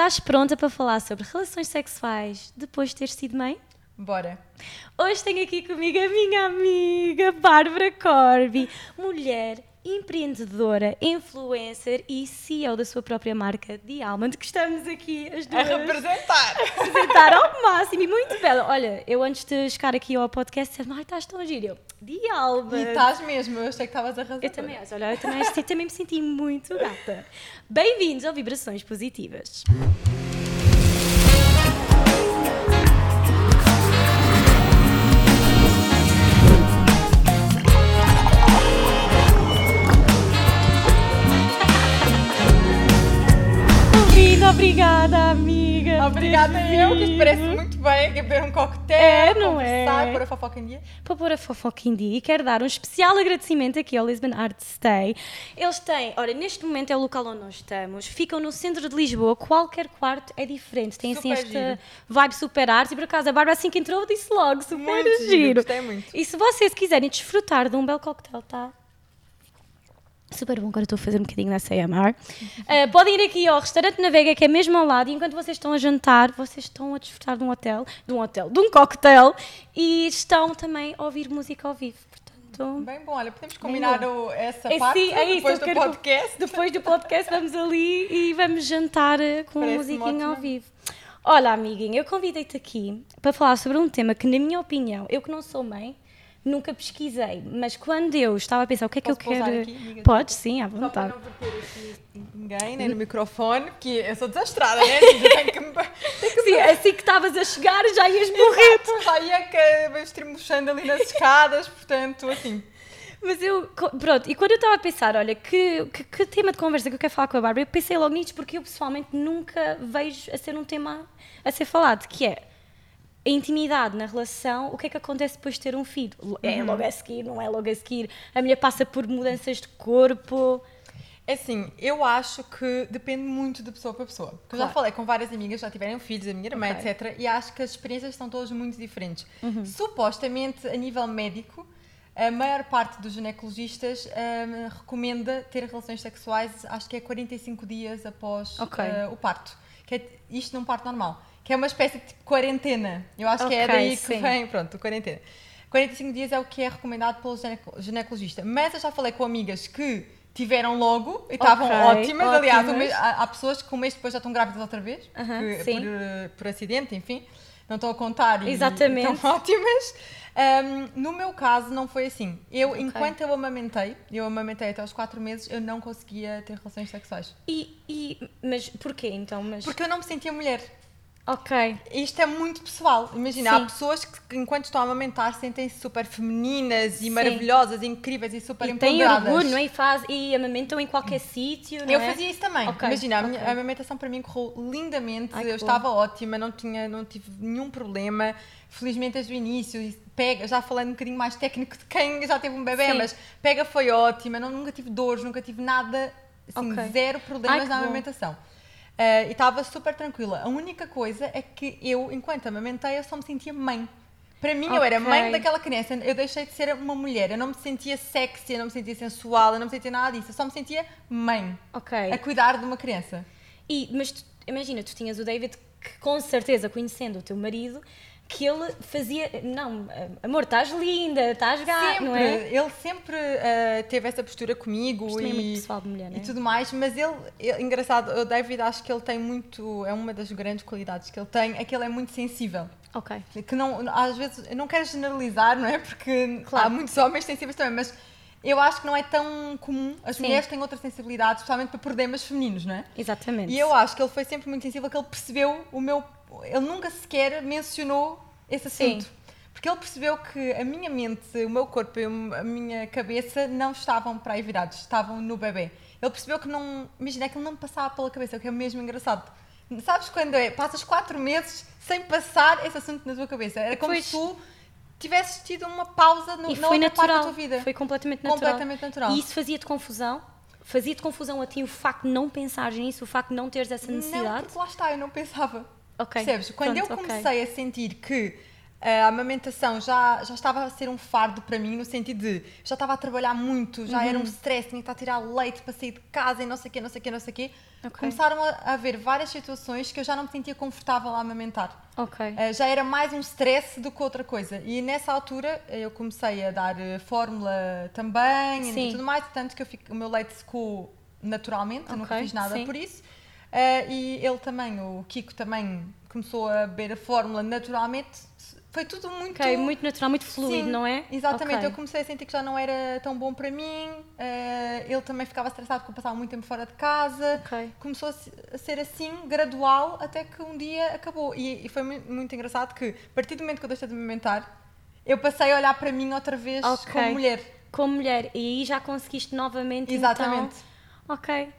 estás pronta para falar sobre relações sexuais depois de ter sido mãe? Bora. Hoje tenho aqui comigo a minha amiga Bárbara Corby, mulher empreendedora, influencer e CEO da sua própria marca The Almond, que estamos aqui as A duas representar. a representar ao máximo e muito bela. Olha, eu antes de chegar aqui ao podcast, disse, ai, estás tão giro. Eu, The Almond. E estás mesmo, eu achei que estavas a arrasar. Eu também olha, eu também, acho- também me senti muito gata. Bem-vindos ao Vibrações Positivas. Obrigada eu, que vindo. muito bem. A beber um coquetel, É, não conversar, é? pôr a fofoca em dia. para pôr a fofoca em dia e quero dar um especial agradecimento aqui ao Lisbon Art Stay. Eles têm, olha, neste momento é o local onde nós estamos, ficam no centro de Lisboa, qualquer quarto é diferente, tem assim Super esta giro. vibe super arte e por acaso a Bárbara assim que entrou disse logo, super Muito giro, giro. muito. E se vocês quiserem desfrutar de um belo coquetel, tá? Super bom, agora estou a fazer um bocadinho nessa AMR. Uh, podem ir aqui ao restaurante na Vega, que é mesmo ao lado, e enquanto vocês estão a jantar, vocês estão a desfrutar de um hotel, de um hotel, de um coquetel, e estão também a ouvir música ao vivo. Portanto, Bem bom, olha, podemos combinar o- essa é parte sim, é depois do podcast. depois do podcast vamos ali e vamos jantar uh, com Parece-me musiquinha ao vivo. Olha, amiguinha, eu convidei-te aqui para falar sobre um tema que, na minha opinião, eu que não sou mãe, nunca pesquisei, mas quando eu estava a pensar o que é que Posso eu quero. aqui? Podes, sim, à Só para vontade. não aqui ninguém, nem no microfone, porque eu sou desastrada, né? Tenho que me... Sim, assim que estavas a chegar já ias morrer. Já ia que me estrimuchando ali nas escadas, portanto, assim. Mas eu, pronto, e quando eu estava a pensar, olha, que, que, que tema de conversa que eu quero falar com a Bárbara, eu pensei logo nisto porque eu pessoalmente nunca vejo a ser um tema a ser falado, que é a intimidade na relação, o que é que acontece depois de ter um filho? É logo a seguir, não é logo a seguir, a mulher passa por mudanças de corpo. É assim, eu acho que depende muito de pessoa para pessoa. Porque eu já Claro. falei com várias amigas, já tiveram filhos, a minha irmã, Ok. etc. E acho que as experiências são todas muito diferentes. Uhum. Supostamente, a nível médico, a maior parte dos ginecologistas hum, recomenda ter relações sexuais, acho que é 45 dias após Ok. eh, o parto. Que é isto num parto normal. Que é uma espécie de tipo, quarentena. Eu acho que é daí que sim. vem, pronto, quarentena. 45 dias é o que é recomendado pelo gineco- ginecologista. Mas eu já falei com amigas que tiveram logo e estavam Ok, ótimas. Aliás, um ótimas. mês- há, há pessoas que um mês depois já estão grávidas outra vez, Aham, que- sim. por, por acidente, enfim. Não estão a contar e Exatamente. estão ótimas. Ahm, no meu caso, não foi assim. Eu, enquanto eu amamentei, eu amamentei até aos 4 meses, eu não conseguia ter relações sexuais. E, e- mas porquê então? Mas, Porque eu não me sentia mulher. Ok, Isto é muito pessoal. Imagina, há Sim. pessoas que, enquanto estão a amamentar, sentem-se super femininas e Sim. maravilhosas, e incríveis e super e têm empoderadas. orgulho, não é? E, faz, e amamentam em qualquer sítio, não Eu é? fazia isso também. Ok, Imagina, a, minha, a amamentação para mim correu lindamente, Ai, eu estava ótima, não, tinha, não tive nenhum problema. Felizmente desde o início, pega, já falando um bocadinho mais técnico de quem já teve um bebê, Sim. mas pega foi ótima, não, nunca tive dores, nunca tive nada, assim, Ok. zero problemas Ai, na bom. Ah, e estava super tranquila. A única coisa é que eu, enquanto amamentei, eu só me sentia mãe. Para mim, eu era mãe daquela criança. Eu deixei de ser uma mulher. Eu não me sentia sexy, eu não me sentia sensual, eu não me sentia nada disso. Eu só me sentia mãe. Ok. A cuidar de uma criança. E, mas tu- imagina, tu tinhas o David que com certeza, conhecendo o teu marido, que ele fazia. Não, amor, estás linda, estás gata, não é? Ele sempre ah, teve essa postura comigo Isto é muito e, pessoal de mulher, não é? e tudo mais. Mas ele, ele- engraçado, o David acho que ele tem muito. É uma das grandes qualidades que ele tem, é que ele é muito sensível. Ok. que não, às vezes, eu não quero generalizar, não é? Porque Claro. há muitos homens sensíveis também, mas eu acho que não é tão comum. As Sim. mulheres têm outra sensibilidade, especialmente para problemas femininos, não é? Exatamente. E eu acho que ele foi sempre muito sensível, que ele percebeu o meu. Ele nunca sequer mencionou esse Sim. assunto. Porque ele percebeu que a minha mente, o meu corpo e a minha cabeça não estavam para aí virados, estavam no bebê. Ele percebeu que não. Imagina que ele não me passava pela cabeça, o que é mesmo engraçado. Sabes quando é? Passas quatro meses sem passar esse assunto na tua cabeça. Era como Pois. se tu tivesses tido uma pausa no, E na foi parte da natural. tua vida. Foi completamente natural. Completamente natural. E isso fazia-te confusão? Fazia-te confusão a ti o facto de não pensares nisso, o facto de não teres essa Não, necessidade? porque lá está, eu não pensava. Ok, Percebes? Quando pronto, eu comecei a sentir que a amamentação já, já estava a ser um fardo para mim, no sentido de já estava a trabalhar muito, já era um Uhum. stress, tinha que estar a tirar leite para sair de casa e não sei o quê, não sei o quê, não sei o quê. Ok. Começaram a haver várias situações que eu já não me sentia confortável a amamentar. Ok. Uh, já era mais um stress do que outra coisa. E nessa altura uh, eu comecei a dar fórmula também Sim. e tudo mais, tanto que eu fico- o meu leite secou naturalmente, eu nunca fiz nada sim. por isso. Uh, e ele também, o Kiko também começou a beber a fórmula naturalmente. Foi tudo muito. Ok, muito natural, muito fluido, Sim, não é? Exatamente, Ok. eu comecei a sentir que já não era tão bom para mim. uh, ele também ficava estressado porque eu passava muito tempo fora de casa. Ok. Começou a se- a ser assim, gradual, até que um dia acabou. E, e foi mu- muito engraçado que, a partir do momento que eu deixei de me amamentar, eu passei a olhar para mim outra vez Ok. como mulher. Como mulher. E aí já conseguiste novamente. Exatamente. Então... Ok.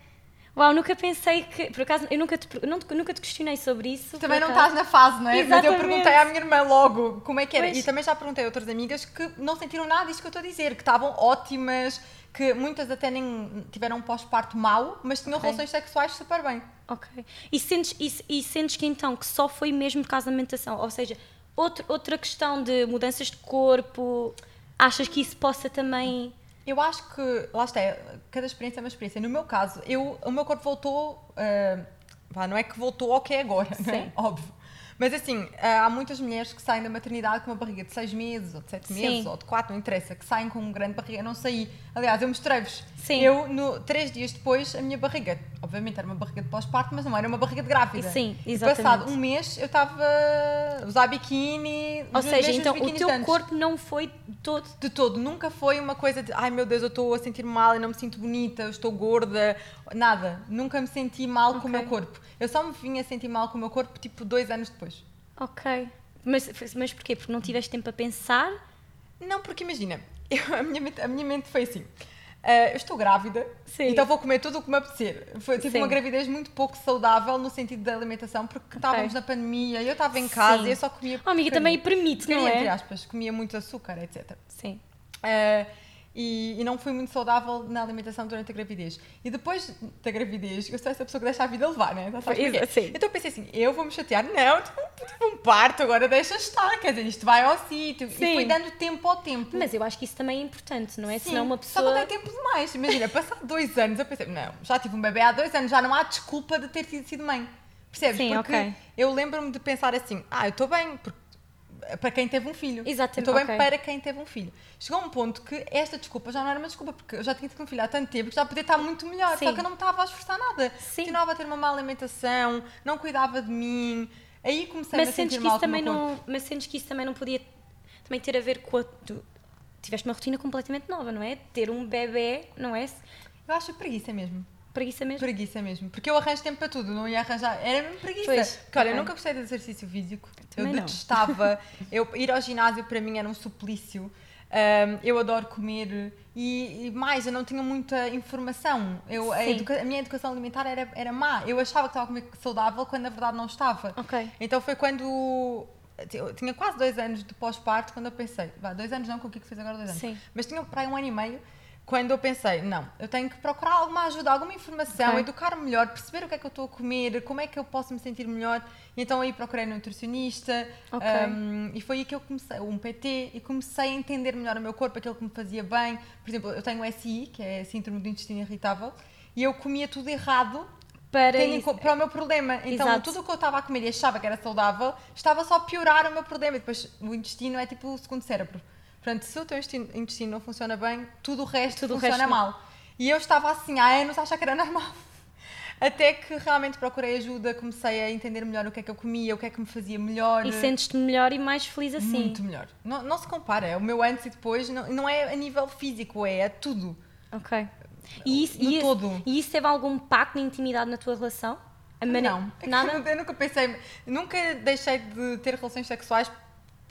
Uau, nunca pensei que. Por acaso, eu nunca te, não nunca te questionei sobre isso. Também não acaso. estás na fase, não é? Mas eu Exatamente. perguntei à minha irmã logo como é que era. Pois. E também já perguntei a outras amigas que não sentiram nada disto que eu estou a dizer, que estavam ótimas, que muitas até nem tiveram um pós-parto mau, mas tinham Ok. relações sexuais super bem. Ok. E sentes, e, e sentes que então que só foi mesmo por causa da alimentação? Ou seja, outro, outra questão de mudanças de corpo, achas que isso possa também. Eu acho que, lá está, cada experiência é uma experiência. No meu caso, eu, o meu corpo voltou, vá, não é que voltou ao que é agora, é? Sim. óbvio. Mas assim, ah, há muitas mulheres que saem da maternidade com uma barriga de 6 meses, ou de 7 Sim. meses, ou de 4, não interessa, que saem com uma grande barriga. Eu não saí. Aliás, eu mostrei-vos. Sim. Eu, no, três dias depois, a minha barriga, obviamente era uma barriga de pós-parto, mas não era uma barriga de grávida. Sim, E exatamente. passado um mês, eu estava a usar biquíni. Ou seja, então o teu de antes corpo não foi todo. de todo, nunca foi uma coisa de ai meu Deus, eu estou a sentir mal, eu não me sinto bonita, eu estou gorda, nada. Nunca me senti mal com o meu corpo. Eu só me vinha a sentir mal com o meu corpo tipo dois anos depois. Ok. Mas, mas porquê? Porque não tiveste tempo a pensar? Não, porque imagina, eu- a, minha mente, a minha mente foi assim. ah, eu estou grávida, Sim. então vou comer tudo o que me apetecer. Foi Sim. uma gravidez muito pouco saudável no sentido da alimentação, porque estávamos na pandemia, eu estava em casa Sim. e eu só comia. Oh, amiga, também permite, não Porcaria, entre é? aspas, comia muito açúcar, etc. Sim. Uh, e, e não fui muito saudável na alimentação durante a gravidez. E depois da gravidez, eu sou essa pessoa que deixa a vida levar, né? Sabes porquê? sim. Então eu pensei assim: eu vou me chatear? Não, tipo, um parto, agora deixa estar. Quer dizer, isto vai ao sítio. E Sim. fui dando tempo ao tempo. Mas eu acho que isso também é importante, não é? Sim, Senão uma Só pessoa. que não tem tempo demais. Imagina, passado dois anos, eu pensei: não, já tive um bebê há dois anos, já não há desculpa de ter sido- mãe. Percebes? Sim, porque ok. eu lembro-me de pensar assim: ah, eu estou bem, porque para quem teve um filho. Exatamente, estou bem ok. para quem teve um filho. Chegou um ponto que esta desculpa já não era uma desculpa, porque eu já tinha tido um filho há tanto tempo que já podia estar muito melhor. Sim. Só que eu não me estava a esforçar nada. Sim. Continuava a ter uma má alimentação, não cuidava de mim. Aí comecei Mas a sentir mal também não. Mas sentes que isso também não podia também ter a ver com a. Tu tiveste uma rotina completamente nova, não é? Ter um bebê, não é? Eu acho preguiça mesmo. Preguiça mesmo. Preguiça mesmo. Porque eu arranjo tempo para tudo, não ia arranjar. Era mesmo preguiça. Pois, Porque olha, eu nunca gostei de exercício físico. Também eu não. detestava. eu, ir ao ginásio para mim era um suplício. Ahm, eu adoro comer e, e mais, eu não tinha muita informação. Eu, a, educa- a minha educação alimentar era, era má. Eu achava que estava a comer saudável quando na verdade não estava. Ok. Então foi quando. Eu tinha quase dois anos de pós-parto quando eu pensei. Vá, dois anos não, com o que fez agora dois anos. Sim. Mas tinha para aí um ano e meio quando eu pensei, não, eu tenho que procurar alguma ajuda, alguma informação, Ok. educar-me melhor, perceber o que é que eu estou a comer, como é que eu posso me sentir melhor. E então aí procurei um nutricionista Ok. um, e foi aí que eu comecei, um PT, e comecei a entender melhor o meu corpo, aquilo que me fazia bem. Por exemplo, eu tenho SI, que é Síndrome do Intestino Irritável, e eu comia tudo errado Para tendo para o meu problema. Então, Exato. tudo o que eu estava a comer e achava que era saudável, estava só a piorar o meu problema. E depois, o intestino é tipo o segundo cérebro. Portanto, se o teu intestino, intestino não funciona bem, tudo o resto Tudo o funciona resto não. mal. E eu estava assim há anos a achar que era normal. Até que realmente procurei ajuda, comecei a entender melhor o que é que eu comia, o que é que me fazia melhor. E sentes-te melhor e mais feliz assim. Muito melhor. Não, não se compara. É o meu antes e depois. Não, não é a nível físico, é, é tudo. Ok. E isso, e, todo. e isso teve algum impacto na intimidade na tua relação? A Não. Nada? Eu nunca pensei, nunca deixei de ter relações sexuais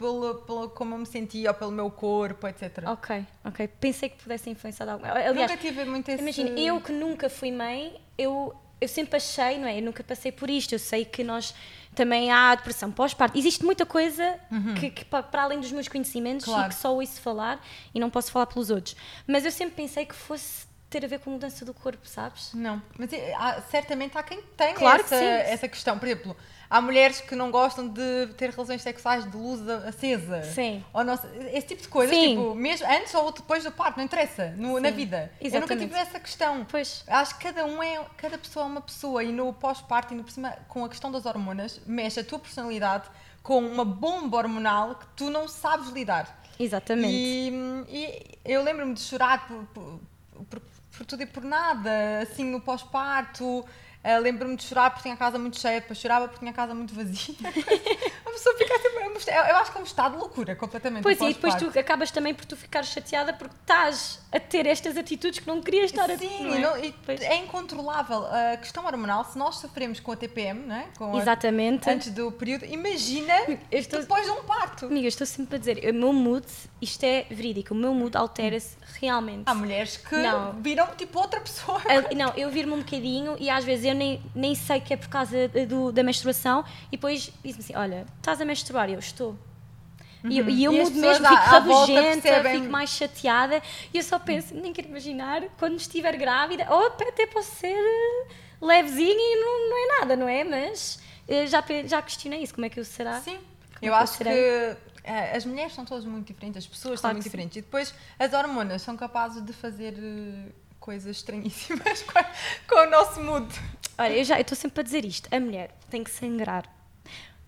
pelo, pelo como eu me sentia ou pelo meu corpo, etc. Ok, ok. Pensei que pudesse influenciar de alguma Aliás, nunca tive muito esse... imagina, eu que nunca fui mãe, eu, eu sempre achei, não é? Eu nunca passei por isto. Eu sei que nós também há depressão pós-parto. Existe muita coisa que, que pa- para além dos meus conhecimentos Uhum. Claro. e que só ouço falar e não posso falar pelos outros. Mas eu sempre pensei que fosse ter a ver com mudança do corpo, sabes? Não, mas é, há- certamente há quem tenha Claro que essa, sim. essa questão. Por exemplo, há mulheres que não gostam de ter relações sexuais de luz acesa. Sim. Ou não, esse tipo de coisas, Sim. tipo, mesmo antes ou depois do parto, não interessa, no- na vida. Eu Exatamente. nunca tive essa questão. Pois. Acho que cada um é, cada pessoa é uma pessoa e no pós-parto, ainda por cima, com a questão das hormonas, mexe a tua personalidade com uma bomba hormonal que tu não sabes lidar. Exatamente. E, e eu lembro-me de chorar por, por, por- por tudo e por nada, assim, no pós-parto. Eh, lembro-me de chorar porque tinha a casa muito cheia, depois chorava porque tinha a casa muito vazia. a pessoa fica sempre. Eu acho que é um estado de loucura, completamente. Pois, o e depois pós-parto. tu acabas também por tu ficar chateada porque estás a ter estas atitudes que não querias estar a ter. Sim, é? e Pois. é incontrolável. A questão hormonal, se nós sofremos com a TPM, não é? com a- Exatamente. antes do período, imagina estou- depois de um parto. Amiga, eu estou sempre a dizer, o meu mood, isto é verídico, o meu mood altera-se realmente. Há mulheres que Não. viram tipo outra pessoa. Eu- não, eu vir-me um bocadinho e às vezes eu nem, nem sei que é por causa do- da menstruação e depois diz-me assim, olha, estás a menstruar? E eu estou. E eu, e eu Uhum. E mudo mesmo, fico rabugenta, percebem- fico mais chateada e eu só penso, nem quero imaginar, quando estiver grávida, ou até posso ser eh, levezinha e não, não é nada, não é? Mas eh, já, já questionei isso, como é que eu será? Sim, Como eu é que acho que serei? eh, as mulheres são todas muito diferentes, as pessoas são Claro muito que sim. diferentes. E depois as hormonas são capazes de fazer coisas estranhíssimas com, o nosso mood. Olha, eu já eu estou sempre a dizer isto. A mulher tem que sangrar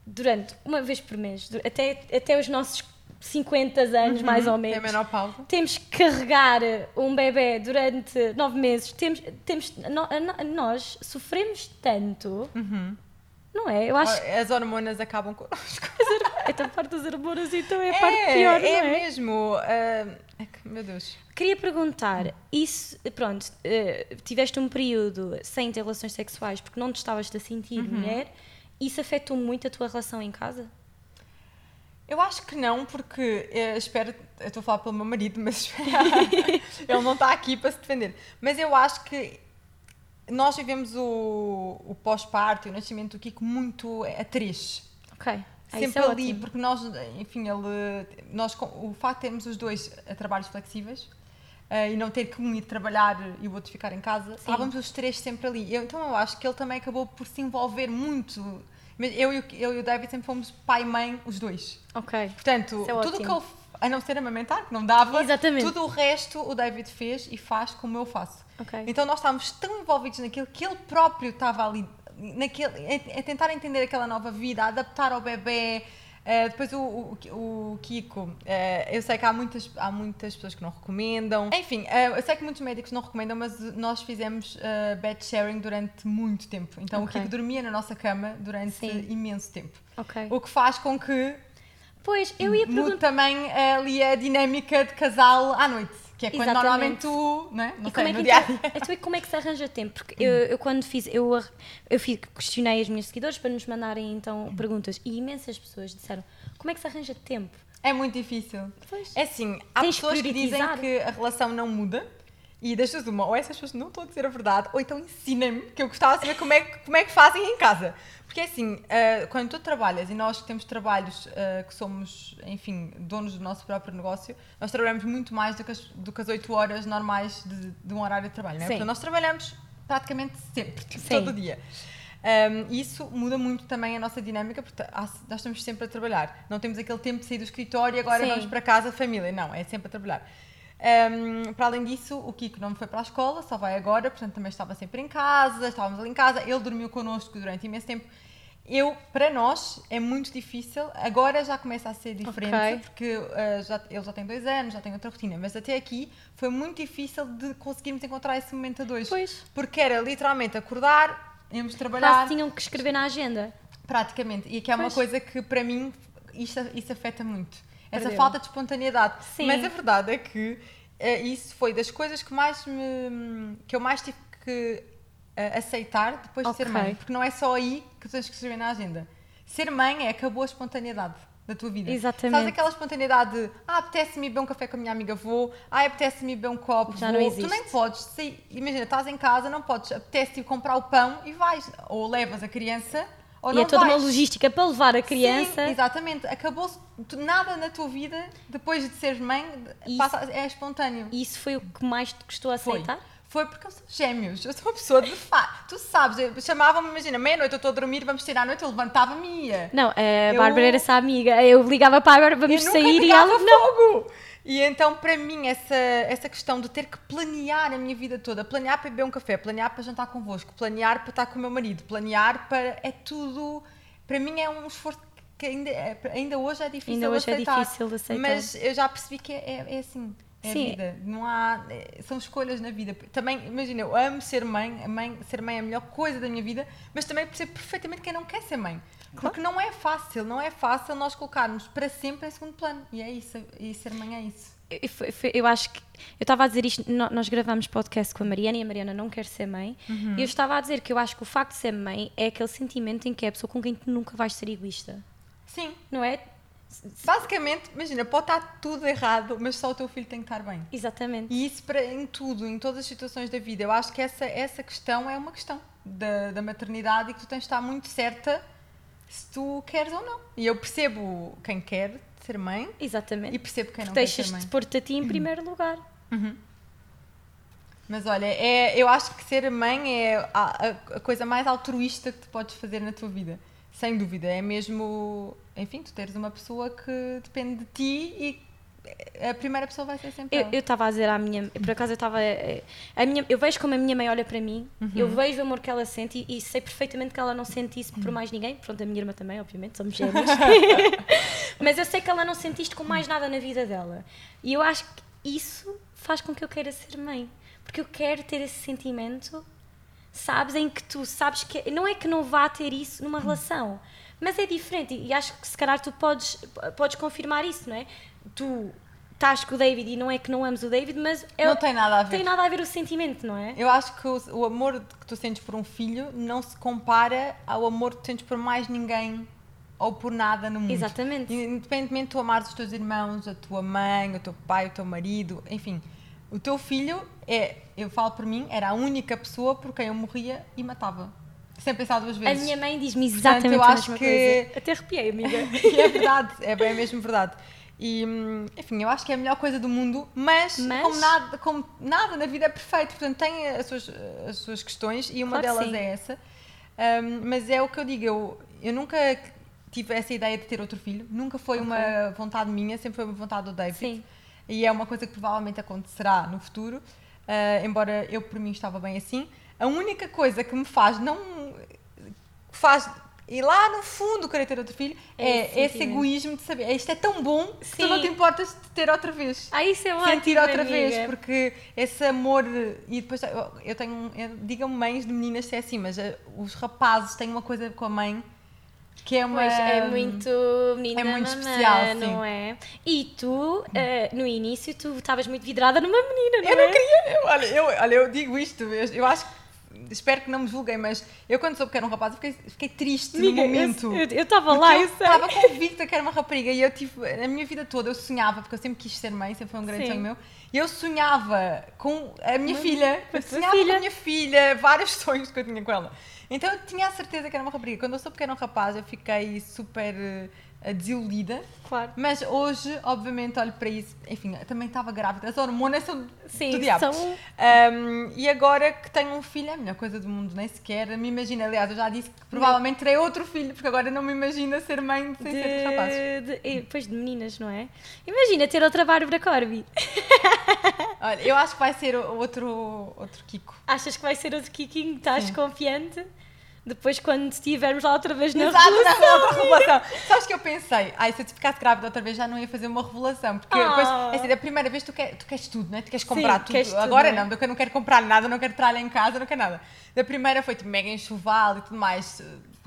durante uma vez por mês, até, até os nossos 50 anos, mais ou Uhum. Tem a menos. menopausa. Temos que carregar um bebê durante nove meses. Temos, temos, nós sofremos tanto, não é? Eu acho As hormonas acabam connosco. esta parte das hormonas então é a parte pior, não é é? mesmo. eh, é que, meu Deus. Queria perguntar, isso, pronto, eh, tiveste um período sem ter relações sexuais porque não te estavas a sentir Uhum. mulher, isso afetou muito a tua relação em casa? Eu acho que não, porque eh, espero. Eu estou a falar pelo meu marido, mas ele não está aqui para se defender. Mas eu acho que nós vivemos o, o pós-parto e o nascimento do Kiko muito a três. Ok. Ah, Sempre é ali, ótimo. porque nós, enfim, ele, nós, o facto de termos os dois a trabalhos flexíveis eh, e não ter que um ir trabalhar e o outro ficar em casa, estávamos os três sempre ali. Eu- então eu acho que ele também acabou por se envolver muito. Mas Eu e, o- eu e o David sempre fomos pai e mãe, os dois. Ok. Portanto, é tudo o que ele, a não ser amamentar, que não dava, Exatamente. tudo o resto o David fez e faz como eu faço. Ok. Então nós estávamos tão envolvidos naquilo que ele próprio estava ali, naquele, a, a tentar entender aquela nova vida, a adaptar ao bebê. Eh, depois o, o, o Kiko, eh, eu sei que há muitas, há muitas pessoas que não recomendam. Enfim, eh, eu sei que muitos médicos não recomendam, mas nós fizemos bed sharing durante muito tempo. Então Ok. o Kiko dormia na nossa cama durante Sim. imenso tempo. Ok. O que faz com que Pois, eu ia perguntar. também ali a dinâmica de casal à noite. Que é quando Exatamente. normalmente tu, não é? Não E sei, como é no que então, então, e como é que se arranja tempo? Porque eu, eu quando fiz, eu, eu fiz, questionei as minhas seguidores para nos mandarem então perguntas e imensas pessoas disseram como é que se arranja tempo? É muito difícil. Pois. É assim, há Tens pessoas que dizem que a relação não muda e duas uma, ou essas pessoas não estão a dizer a verdade, ou então ensinem-me, que eu gostava de saber como é, como é que fazem em casa. Porque é assim, ah, quando tu trabalhas e nós que temos trabalhos ah, que somos, enfim, donos do nosso próprio negócio, nós trabalhamos muito mais do que as, do que as 8 horas normais de, de um horário de trabalho, não é? Sim. Portanto, nós trabalhamos praticamente sempre, tipo, todo dia. Um, isso muda muito também a nossa dinâmica, porque há- nós estamos sempre a trabalhar. Não temos aquele tempo de sair do escritório e agora Sim. vamos para casa, família. Não, é sempre a trabalhar. Um, para além disso, o Kiko não foi para a escola, só vai agora, portanto também estava sempre em casa, estávamos ali em casa. Ele dormiu connosco durante imenso tempo. Eu, para nós, é muito difícil. Agora já começa a ser diferente, Ok. porque uh, já, ele já tem dois anos, já tem outra rotina. Mas até aqui foi muito difícil de conseguirmos encontrar esse momento a dois. Pois. Porque era literalmente acordar, íamos trabalhar. Quase tinham que escrever na agenda. Praticamente. E que é uma Pois. coisa que para mim isto, isso afeta muito. Essa Perdeu. falta de espontaneidade. Sim. Mas a verdade é que eh, isso foi das coisas que mais me, que eu mais tive que eh, aceitar depois de ser mãe. Porque não é só aí que tens que escrever na agenda. Ser mãe é acabou a espontaneidade da tua vida. Exatamente. Sabes aquela espontaneidade de ah, apetece-me beber um café com a minha amiga, vou. Ah, apetece-me beber um copo, Já vou. não Tu existe. nem podes sair. Imagina, estás em casa, não podes. Apetece-te comprar o pão e vais. Ou levas a criança ou e é toda vais. uma logística para levar a criança. Sim, exatamente. Acabou-se tu- nada na tua vida, depois de seres mãe, Isso- passa, é espontâneo. E isso foi o que mais te custou a Foi. Foi porque eu sou gêmeos. Eu sou uma pessoa de fato. Tu sabes, eu- chamava-me, imagina, meia-noite eu estou a dormir, vamos tirar à noite, eu levantava-me e ia. Não, a Eu- Bárbara era essa amiga. Eu ligava para a Bárbara, vamos eu sair e ela. Não. fogo. E então, para mim, essa, essa questão de ter que planear a minha vida toda, planear para beber um café, planear para jantar convosco, planear para estar com o meu marido, planear para. É tudo. Para mim é um esforço que ainda, é- ainda hoje é difícil Ainda de hoje é aceitar. difícil de aceitar. Mas eu já percebi que é, é- é assim. É Sim. vida. Não há. é- São escolhas na vida. Também, imagina, eu amo ser mãe, a mãe, ser mãe é a melhor coisa da minha vida, mas também percebo perfeitamente quem não quer ser mãe. Porque não é fácil, não é fácil nós colocarmos para sempre em segundo plano. E é isso, e ser mãe é isso. Eu- eu acho que eu estava a dizer isto, nós gravamos podcast com a Mariana e a Mariana não quer ser mãe. Uhum. E eu estava a dizer que eu acho que o facto de ser mãe é aquele sentimento em que é a pessoa com quem tu nunca vais ser egoísta. Sim. Não é? Basicamente, imagina, pode estar tudo errado, mas só o teu filho tem que estar bem. Exatamente. E isso para, em tudo, em todas as situações da vida. Eu acho que essa, essa questão é uma questão da, da maternidade e que tu tens de estar muito certa se tu queres ou não. E eu percebo quem quer ser mãe Exatamente. e percebo quem não quer ser Deixas mãe. de pôr-te a ti em primeiro lugar. Mas olha, é, eu acho que ser mãe é a, a- a coisa mais altruísta que tu podes fazer na tua vida. Sem dúvida. É mesmo, enfim, tu teres uma pessoa que depende de ti e a primeira pessoa vai ser sempre Eu ela. eu estava a dizer à minha, por acaso eu estava, eh, a minha, eu vejo como a minha mãe olha para mim, eu vejo o amor que ela sente e, e sei perfeitamente que ela não sente isso por mais ninguém, pronto, a minha irmã também, obviamente, somos gêmeas, mas eu sei que ela não sente isto com mais nada na vida dela. E eu acho que isso faz com que eu queira ser mãe, porque eu quero ter esse sentimento, sabes, em que tu sabes que, não é que não vá ter isso numa relação, mas é diferente e acho que se calhar tu podes, podes confirmar isso, não é? Tu estás com o David e não é que não ames o David, mas é, Não tem nada a ver. tem nada a ver o sentimento, não é? Eu acho que o, o amor que tu sentes por um filho não se compara ao amor que tu sentes por mais ninguém ou por nada no mundo. Exatamente. Independentemente de tu amares os teus irmãos, a tua mãe, o teu pai, o teu marido, enfim. O teu filho é, eu falo por mim, era a única pessoa por quem eu morria e matava. Sem pensar duas A vezes. minha mãe diz-me Portanto, exatamente eu a acho que- coisa. Até arrepiei, amiga. É verdade, é bem mesmo verdade. E, hum, enfim, eu acho que é a melhor coisa do mundo, mas, Mas- Como, nada, como nada na vida é perfeito, portanto tem as suas, as suas questões e uma Claro delas é essa. Hum, mas é o que eu digo, eu, eu nunca tive essa ideia de ter outro filho, nunca foi Ok. uma vontade minha, sempre foi uma vontade do David. Sim. E é uma coisa que provavelmente acontecerá no futuro, ah, embora eu por mim estava bem assim. A única coisa que me faz não faz ir lá no fundo querer ter outro filho É é, esse egoísmo de saber isto é tão bom que tu não te importas de ter outra vez. Ah, isso é ótimo, Sentir outra amiga. vez, porque esse amor e depois eu, eu tenho, eu, digam-me mães de meninas se é assim, mas ah, os rapazes têm uma coisa com a mãe que é uma Pois, é muito menina é muito mamã, especial, sim. não é? E tu, eh, no início, tu estavas muito vidrada numa menina, não Eu é? não queria, eu, olha, eu, olha, eu digo isto, eu, eu acho que, espero que não me julguem, mas eu quando soube que era um rapaz, eu fiquei, fiquei triste Amiga, no momento. eu- estava lá, eu estava convicta que era uma rapariga e eu tive, a minha vida toda eu sonhava, porque eu sempre quis ser mãe, sempre foi um grande Sim. sonho meu, e eu sonhava com a minha Uma- filha, eu sonhava filha. com a minha filha, vários sonhos que eu tinha com ela. Então eu tinha a certeza que era uma rapariga. Quando eu soube que era um rapaz, eu fiquei super desiludida. Claro. Mas hoje, obviamente, olho para isso. Enfim, também estava grávida. As hormonas são Sim, do diabo. são- Um, e agora que tenho um filho, é a melhor coisa do mundo, nem sequer me imagino. Aliás, eu já disse que provavelmente terei outro filho, porque agora não me imagino ser mãe sem ser de rapazes. de, de, depois de meninas, não é? Imagina ter outra Bárbara Corby. Olha, eu acho que vai ser outro, outro Kiko. Achas que vai ser outro Kikinho? Estás Sim. confiante? Depois, quando estivermos lá outra vez na Exato, revelação. na outra revelação. Sabes que eu pensei, ai, se eu te ficasse grávida outra vez já não ia fazer uma revelação. Porque Ah. depois, é assim, da primeira vez tu, quer, tu queres tudo, não é? Tu queres comprar tudo. queres tudo, Agora não é? não, eu não quero comprar nada, não quero tralha em casa, não quero nada. Da primeira foi tipo mega enxoval e tudo mais,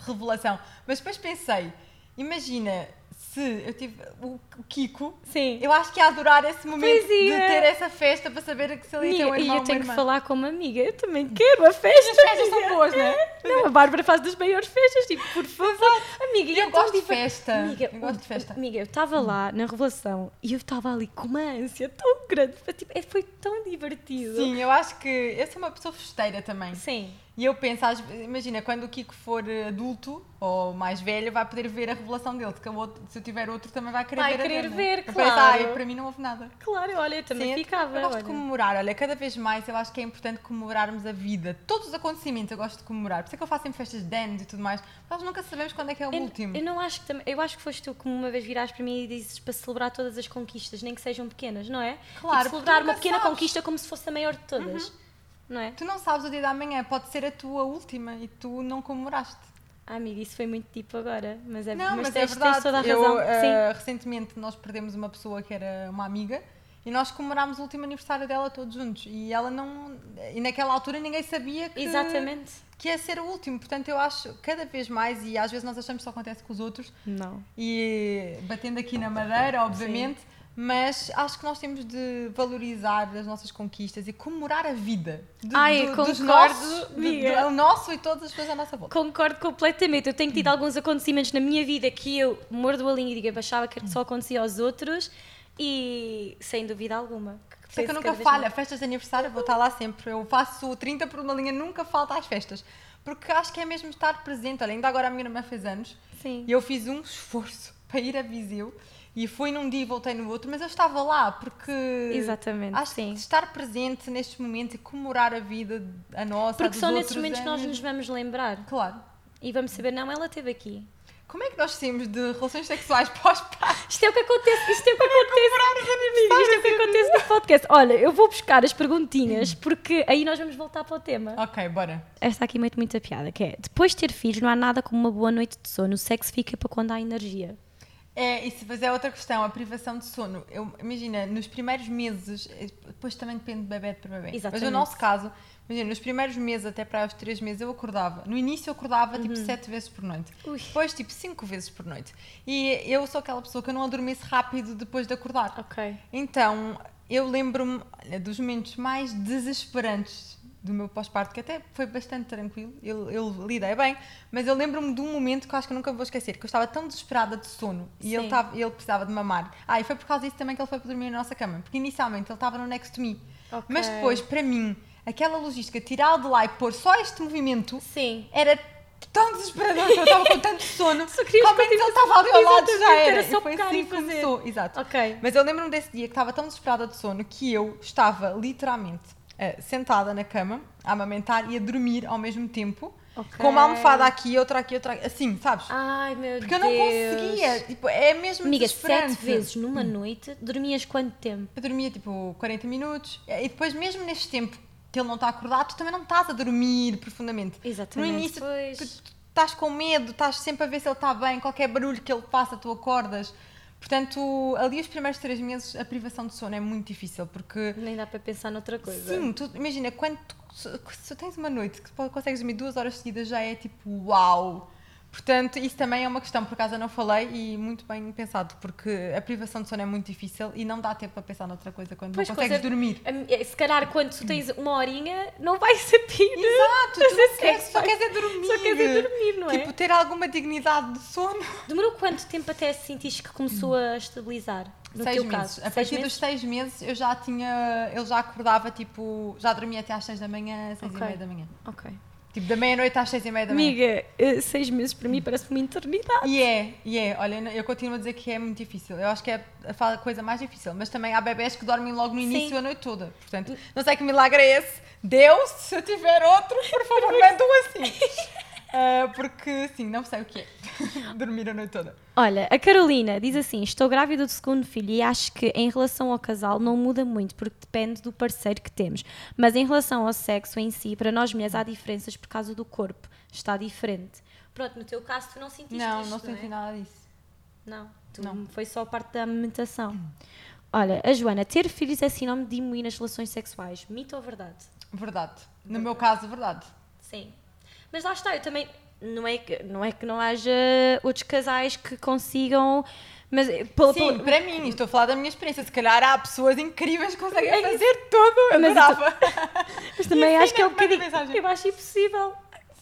revelação. Mas depois pensei, imagina se eu tive o, Kiko. Sim. Eu acho que ia adorar esse momento de ia. ter essa festa para saber que se ele Amiga, um e irmão eu ou tenho uma que irmã. falar com uma amiga. Eu também quero a festa. As festas são amiga. boas, não é? Não, a Bárbara faz das maiores festas. Tipo, por favor. Amiga, e Eu é gosto de diver- festa. Amiga, Eu gosto de festa. Amiga, eu estava lá na revelação e eu estava ali com uma ânsia tão grande. Tipo, é- foi tão divertido. Sim, eu acho que eu sou uma pessoa festeira também. Sim. E eu penso, imagina, quando o Kiko for adulto ou mais velho, vai poder ver a revelação dele. Que outro- se eu tiver outro, também vai querer Vai ver. a querer dele. ver, Eu penso, claro. "Ai, para mim não houve nada. Claro, olha, eu também Sim, ficava. Eu gosto olha. de comemorar, olha, cada vez mais eu acho que é importante comemorarmos a vida. Todos os acontecimentos eu gosto de comemorar. Por isso é que eu faço sempre festas de anos e tudo mais. Nós nunca sabemos quando é que é o Eu, último. eu não acho que eu acho que foste tu que uma vez viraste para mim e dizes para celebrar todas as conquistas, nem que sejam pequenas, não é? Claro, porque celebrar uma pequena sabes. Uhum. conquista como se fosse a maior de todas. Não é? Tu não sabes o dia da manhã, pode ser a tua última e tu não comemoraste. Ah, amiga, isso foi muito tipo agora, mas é, Não, mas, tens, é verdade. tens toda a Eu, razão. eh, Sim. recentemente nós perdemos uma pessoa que era uma amiga e nós comemorámos o último aniversário dela todos juntos. E ela não. E naquela altura ninguém sabia que, Exatamente. que ia ser o último. Portanto, eu acho cada vez mais, e às vezes nós achamos que só acontece com os outros, Não. e batendo aqui na madeira, obviamente. Mas acho que nós temos de valorizar as nossas conquistas e comemorar a vida. De, Ai, do- concordo, nossos, do- do- o nosso e todas as pessoas à nossa volta. Concordo completamente. Eu tenho tido alguns acontecimentos na minha vida que eu mordo a linha e digo, achava que só acontecia aos outros e sem dúvida alguma. Sei que eu nunca falha, mais. festas de aniversário, vou estar lá sempre. Eu faço 30 por uma linha, nunca falta às festas. Porque acho que é mesmo estar presente. Olha, ainda agora a minha irmã fez anos Sim. e eu fiz um esforço para ir a Viseu e fui num dia e voltei no outro, mas eu estava lá porque. Exatamente, Acho sim. que estar presente nestes momentos e comemorar a vida, a nossa, a Porque dos são nesses momentos é que nós nos vamos lembrar Claro. e vamos saber, não, ela esteve aqui. Como é que nós saímos de relações sexuais pós-parto? Isto é o que acontece, isto é o que acontece. Isto é o que acontece no podcast. Olha, eu vou buscar as perguntinhas porque aí nós vamos voltar para o tema. Ok, bora. Esta aqui mete muita piada, que é depois de ter filhos não há nada como uma boa noite de sono, o sexo fica para quando há energia. É, isso mas é outra questão, a privação de sono. Eu, imagina, nos primeiros meses, eh, depois também depende de bebê para bebê. Mas Exatamente. no nosso caso, imagina, nos primeiros meses, até para os três meses, eu acordava. No início eu acordava tipo sete vezes por noite. Uhum. Ui. Depois tipo cinco vezes por noite. E eu sou aquela pessoa que eu não adormeço rápido depois de acordar. Ok. Então, eu lembro-me dos momentos mais desesperantes do meu pós-parto, que até foi bastante tranquilo, eu, eu lidei bem, mas eu lembro-me de um momento que eu acho que eu nunca vou esquecer, que eu estava tão desesperada de sono e ele, estava, ele precisava de mamar. Ah, e foi por causa disso também que ele foi para dormir na nossa cama, porque inicialmente ele estava no Next to Me, Ok. mas depois, para mim, aquela logística, tirá-lo de lá e pôr só este movimento, Sim. era tão desesperador, que eu estava com tanto sono, Só querias ao menos ele estava ali ao lado, já era. só e foi assim e que fazer. começou. Exato. Ok. Mas eu lembro-me desse dia que estava tão desesperada de sono que eu estava literalmente eh, sentada na cama, a amamentar e a dormir ao mesmo tempo, Ok. com uma almofada aqui, outra aqui, outra aqui, assim, sabes? Ai meu Porque eu Deus. não conseguia, tipo, é mesmo Amiga, sete vezes numa noite, dormias quanto tempo? Eu dormia tipo 40 minutos e depois mesmo neste tempo que ele não está acordado, tu também não estás a dormir profundamente. Exatamente, No início pois. tu, tu estás com medo, estás sempre a ver se ele está bem, qualquer barulho que ele faça tu acordas. Portanto, ali os primeiros três meses a privação de sono é muito difícil porque Nem dá para pensar noutra coisa. sim, tu, imagina, quando tu, se, se tens uma noite que consegues dormir duas horas seguidas já é tipo uau! Portanto, isso também é uma questão, por acaso eu não falei e muito bem pensado, porque a privação de sono é muito difícil e não dá tempo para pensar noutra coisa quando Pois, não consegues coisa- dormir. Se calhar quando tu tens uma horinha, não vais saber. Exato, tu não queres, sexo, só queres é dormir. Só queres é dormir, não é? Tipo, ter alguma dignidade de sono. Demorou quanto tempo até sentiste que começou a estabilizar? No seis teu meses. caso? A Seis partir meses? dos seis meses eu já tinha. Ele já acordava tipo. Já dormia até às seis da manhã, seis Ok. e meia da manhã. Ok. Tipo, da meia-noite às seis e meia da manhã. Amiga, eh, seis meses para mim parece uma eternidade. E é, e é. Olha, eu continuo a dizer que é muito difícil. Eu acho que é a coisa mais difícil. Mas também há bebés que dormem logo no início Sim. a noite toda. Portanto, não sei que milagre é esse. Deus, se eu tiver outro, por favor, mandam assim. Ah, porque, sim, não sei o que é. Dormir a noite toda. Olha, a Carolina diz assim: Estou grávida do segundo filho e acho que em relação ao casal não muda muito, porque depende do parceiro que temos. Mas em relação ao sexo em si, para nós mulheres há diferenças por causa do corpo. Está diferente. Pronto, no teu caso tu não sentiste Não, isto, não senti é? nada disso. Não, tu Não. foi só parte da amamentação. Olha, a Joana, ter filhos é sinónimo de diminuir nas relações sexuais. Mito ou verdade? Verdade. No meu caso, verdade. Sim. Mas lá está, eu também. Não é que não, é que não haja outros casais que consigam. Mas eh, pela- Sim, pela- para mim, estou a falar da minha experiência. Se calhar há pessoas incríveis que conseguem É fazer tudo. Eu Mas adorava. Mas também Sim, acho que é um manda bocadinho. mensagem. Eu acho impossível.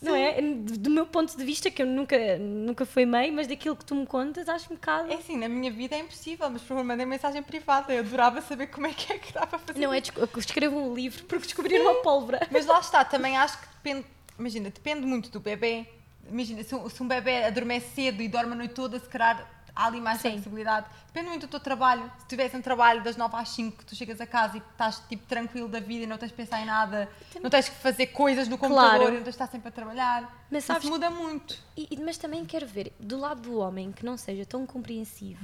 não é? Do meu ponto de vista, que eu nunca, nunca fui mãe, mas daquilo que tu me contas, acho um bocado. É assim, na minha vida é impossível, mas por favor, mandem mensagem privada. Eu adorava saber como é que é que dá para fazer. Não é, escrevo um livro porque descobri uma pólvora. Mas lá está, também acho que depende. Imagina, depende muito do bebê. Imagina, se um, se um bebê adormece cedo e dorme a noite toda, se calhar há ali mais Sim. flexibilidade. Depende muito do teu trabalho. Se tivesse um trabalho das 9 às 5 que tu chegas a casa e estás tipo tranquilo da vida e não tens de pensar em nada, não tens que fazer coisas no computador Claro. não tens de estar sempre a trabalhar. Mas sabes- Isso muda muito. E- mas também quero ver, do lado do homem, que não seja tão compreensivo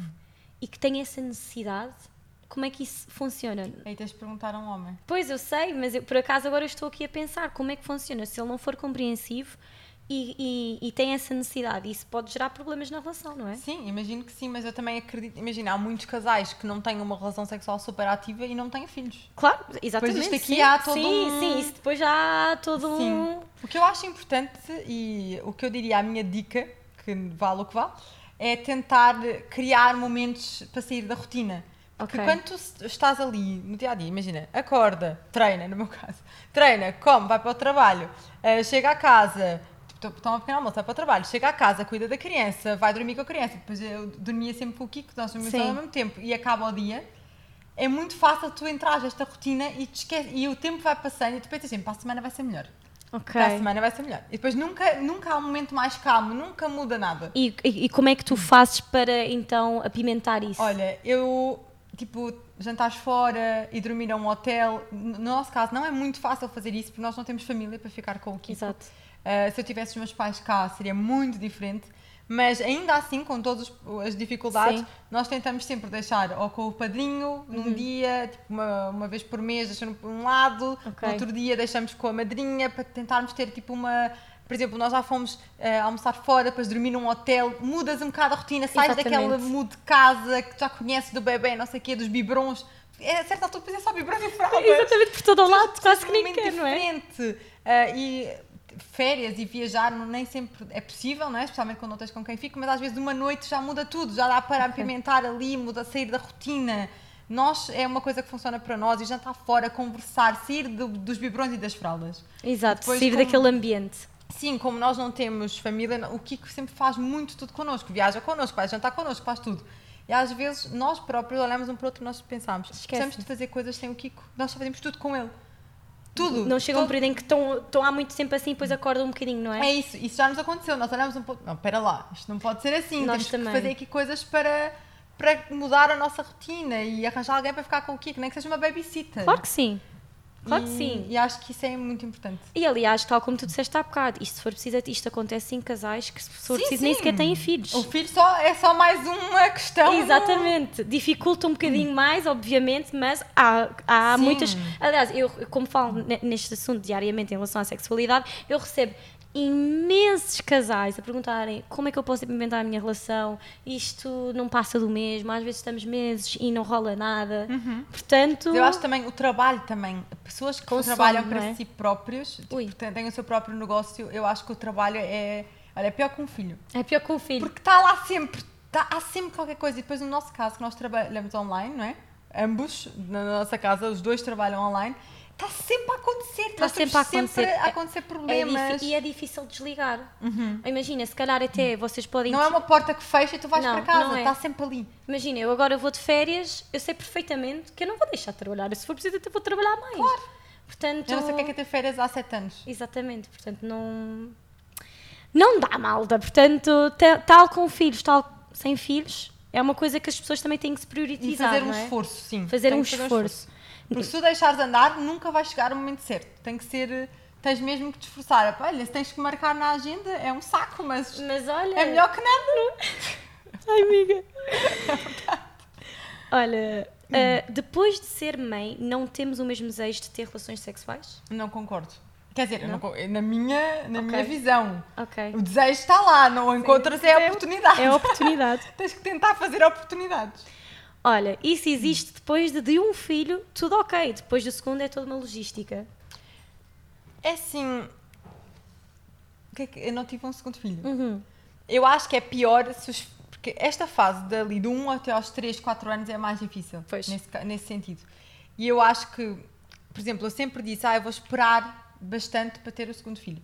e que tenha essa necessidade, como é que isso funciona? Aí tens de perguntar a um homem. Pois eu sei, mas eu, por acaso agora estou aqui a pensar como é que funciona se ele não for compreensivo e, e- e tem essa necessidade. Isso pode gerar problemas na relação, não é? Sim, imagino que sim, mas eu também acredito. Imagina, há muitos casais que não têm uma relação sexual super ativa e não têm filhos. Claro, exatamente. isto aqui sim. há todo sim, um- Sim, isso depois já há todo Sim. um. O que eu acho importante e o que eu diria a minha dica, que vale o que vale, é tentar criar momentos para sair da rotina. Porque Ok. quando tu estás ali no dia a dia, imagina, acorda, treina, no meu caso, treina, come, vai para o trabalho, eh, chega a casa, tipo, toma um pequeno almoço, vai para o trabalho, chega a casa, cuida da criança, vai dormir com a criança, depois eu dormia sempre com o Kiko, nós dormíamos ao mesmo tempo e acaba o dia. É muito fácil tu entrar nesta rotina e, te esquece, e o tempo vai passando e tu pensas assim, para a semana vai ser melhor. Ok. Para a semana vai ser melhor. E depois nunca, nunca há um momento mais calmo, nunca muda nada. E, e- e como é que tu fazes para então apimentar isso? Olha, eu, tipo, jantares fora e dormir a um hotel, no nosso caso não é muito fácil fazer isso porque nós não temos família para ficar com o Kiko. Exato. Uh, se eu tivesse os meus pais cá seria muito diferente, mas ainda assim, com todas as dificuldades, Sim. nós tentamos sempre deixar ou com o padrinho num Uhum. dia, tipo uma, uma vez por mês, deixando por um lado, Ok. no outro dia deixamos com a madrinha para tentarmos ter tipo uma. Por exemplo, nós já fomos uh, almoçar fora, depois dormir num hotel, mudas um bocado a rotina, sais Exatamente. daquela mood de casa que já conheces do bebê, não sei o quê, dos biberons. É, a certa altura, depois é só biberons e fraldas Exatamente por todo o lado, quase que nem quer, não é? diferente. Ah, e férias e viajar nem sempre é possível, não é? Especialmente quando não tens com quem fica, mas às vezes uma noite já muda tudo, já dá para apimentar ali, muda, sair da rotina. Nós, é uma coisa que funciona para nós e jantar fora, conversar, sair do- dos biberões e das fraldas. Exato, Depois sair como- daquele ambiente. Sim, como nós não temos família, o Kiko sempre faz muito tudo connosco, viaja connosco, vai jantar connosco, faz tudo. E às vezes nós próprios olhamos um para o outro e nós pensamos, Esquece. precisamos de fazer coisas sem o Kiko, nós só fazemos tudo com ele. Tudo. Não chega um Todo- período em que estão, estão há muito tempo assim e depois acordam um bocadinho, não é? É isso, isso já nos aconteceu. Nós olhamos um pouco. Não, espera lá, isto não pode ser assim. Nós Temos também. que fazer aqui coisas para, para mudar a nossa rotina e arranjar alguém para ficar com o Kiko, nem que seja uma babysitter. Claro que sim. Claro e, que sim. E acho que isso é muito importante. E aliás, tal como tu disseste há bocado, isto se for preciso, isto acontece em casais que se for Sim, preciso nem sim. sequer têm filhos. O filho só, é só mais uma questão. no- Exatamente, dificulta um bocadinho mais, obviamente, mas há, há Sim. muitas. Aliás, eu, como falo ne- neste assunto diariamente em relação à sexualidade, eu recebo imensos casais a perguntarem como é que eu posso implementar a minha relação, isto não passa do mesmo, às vezes estamos meses e não rola nada. Portanto, Uhum. Eu acho também o trabalho também. Pessoas que Consome, trabalham para é? si próprios, tipo, Ui. têm têm o seu próprio negócio, eu acho que o trabalho é. Olha, é pior que um filho. é pior que um filho. Porque está lá sempre, tá, há sempre qualquer coisa. E depois, no nosso caso, que nós trabalhamos online, não é? Ambos, na nossa casa, os dois trabalham online, está sempre a acontecer. Está temos sempre a acontecer. sempre a acontecer É problemas. difi- e é difícil desligar. Imagina, se calhar até vocês podem. Não é uma porta que fecha e tu vais Não, para casa, não é. está sempre ali. Imagina, eu agora vou de férias, eu sei perfeitamente que eu não vou deixar de trabalhar. Se for preciso, até vou trabalhar mais. Claro. Portanto, Eu não sei o que é que é ter férias há sete anos. Exatamente, portanto, não. Não dá malda. Portanto, ta- tal com filhos, tal sem filhos, é uma coisa que as pessoas também têm que se E priorizar. fazer um é? esforço, sim. Fazer um fazer esforço. Porque se tu deixares andar, nunca vai chegar o momento certo. Tem que ser. Tens mesmo que te esforçar. Olha, se tens que marcar na agenda, é um saco, mas Mas olha. é melhor que nada. Ai, amiga. olha, ah, depois de ser mãe, não temos o mesmo desejo de ter relações sexuais? Não concordo. Quer dizer, não con- na, minha, na minha Ok. visão, Ok. o desejo está lá, não encontras é a oportunidade. É a oportunidade. Tens que tentar fazer oportunidades. Olha, isso existe depois de, de um filho, tudo ok. Depois do segundo é toda uma logística. É assim. é eu não tive um segundo filho. Uhum. Eu acho que é pior se os. Porque esta fase dali, do 1 até aos 3, 4 anos, é mais difícil. Nesse, nesse sentido. E eu acho que, por exemplo, eu sempre disse, ah, eu vou esperar bastante para ter o segundo filho.